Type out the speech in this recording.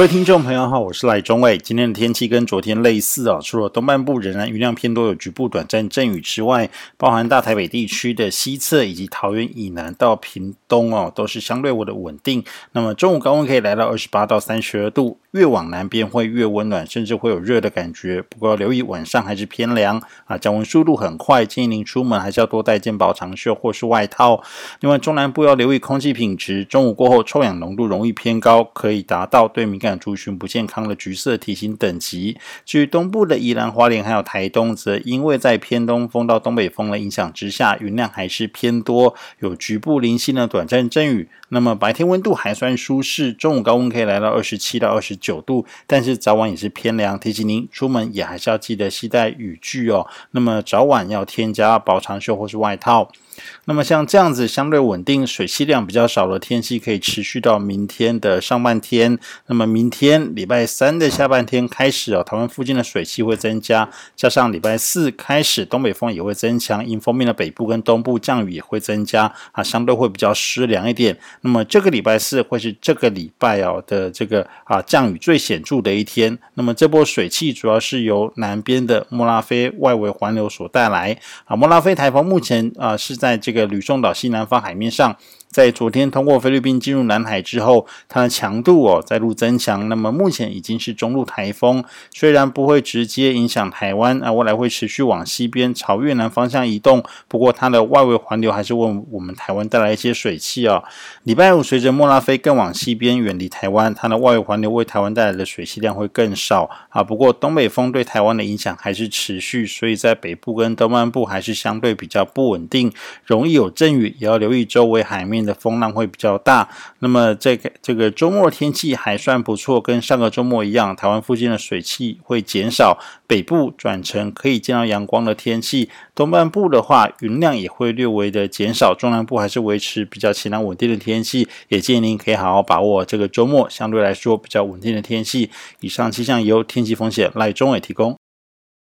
各位听众朋友好，我是赖中伟。今天的天气跟昨天类似啊，除了东半部仍然雨量偏多，有局部短暂阵雨之外，包含大台北地区的西侧以及桃园以南到屏东哦，都是相对我的稳定。那么中午高温可以来到二十八到三十二度，越往南边会越温暖，甚至会有热的感觉。不过要留意晚上还是偏凉啊，降温速度很快，建议您出门还是要多带件薄长袖或是外套。另外中南部要留意空气品质，中午过后臭氧浓度容易偏高，可以达到对敏感族群不健康的橘色提醒等级。至于东部的宜兰花莲还有台东，则因为在偏东风到东北风的影响之下，云量还是偏多，有局部零星的短暂阵雨。那么白天温度还算舒适，中午高温可以来到二十七到二十九度，但是早晚也是偏凉。提醒您出门也还是要记得携带雨具哦。那么早晚要添加薄长袖或是外套。那么像这样子相对稳定、水汽量比较少的天气，可以持续到明天的上半天。那么明天礼拜三的下半天开始哦，台湾附近的水汽会增加，加上礼拜四开始东北风也会增强，迎风面的北部跟东部降雨也会增加啊，相对会比较湿凉一点。那么这个礼拜四会是这个礼拜哦的这个啊降雨最显著的一天。那么这波水汽主要是由南边的莫拉菲外围环流所带来啊，莫拉菲台风目前啊是在。在这个吕宋岛西南方海面上。在昨天通过菲律宾进入南海之后，它的强度哦再度增强。那么目前已经是中路台风，虽然不会直接影响台湾啊，未来会持续往西边朝越南方向移动。不过它的外围环流还是为我们台湾带来一些水汽哦。礼拜五随着莫拉菲更往西边远离台湾，它的外围环流为台湾带来的水汽量会更少啊。不过东北风对台湾的影响还是持续，所以在北部跟东半部还是相对比较不稳定，容易有阵雨，也要留意周围海面。的风浪会比较大，那么这个这个周末天气还算不错，跟上个周末一样，台湾附近的水汽会减少，北部转成可以见到阳光的天气，东半部的话云量也会略微的减少，中南部还是维持比较晴朗稳定的天气，也建议您可以好好把握这个周末相对来说比较稳定的天气。以上气象由天气风险赖中伟提供。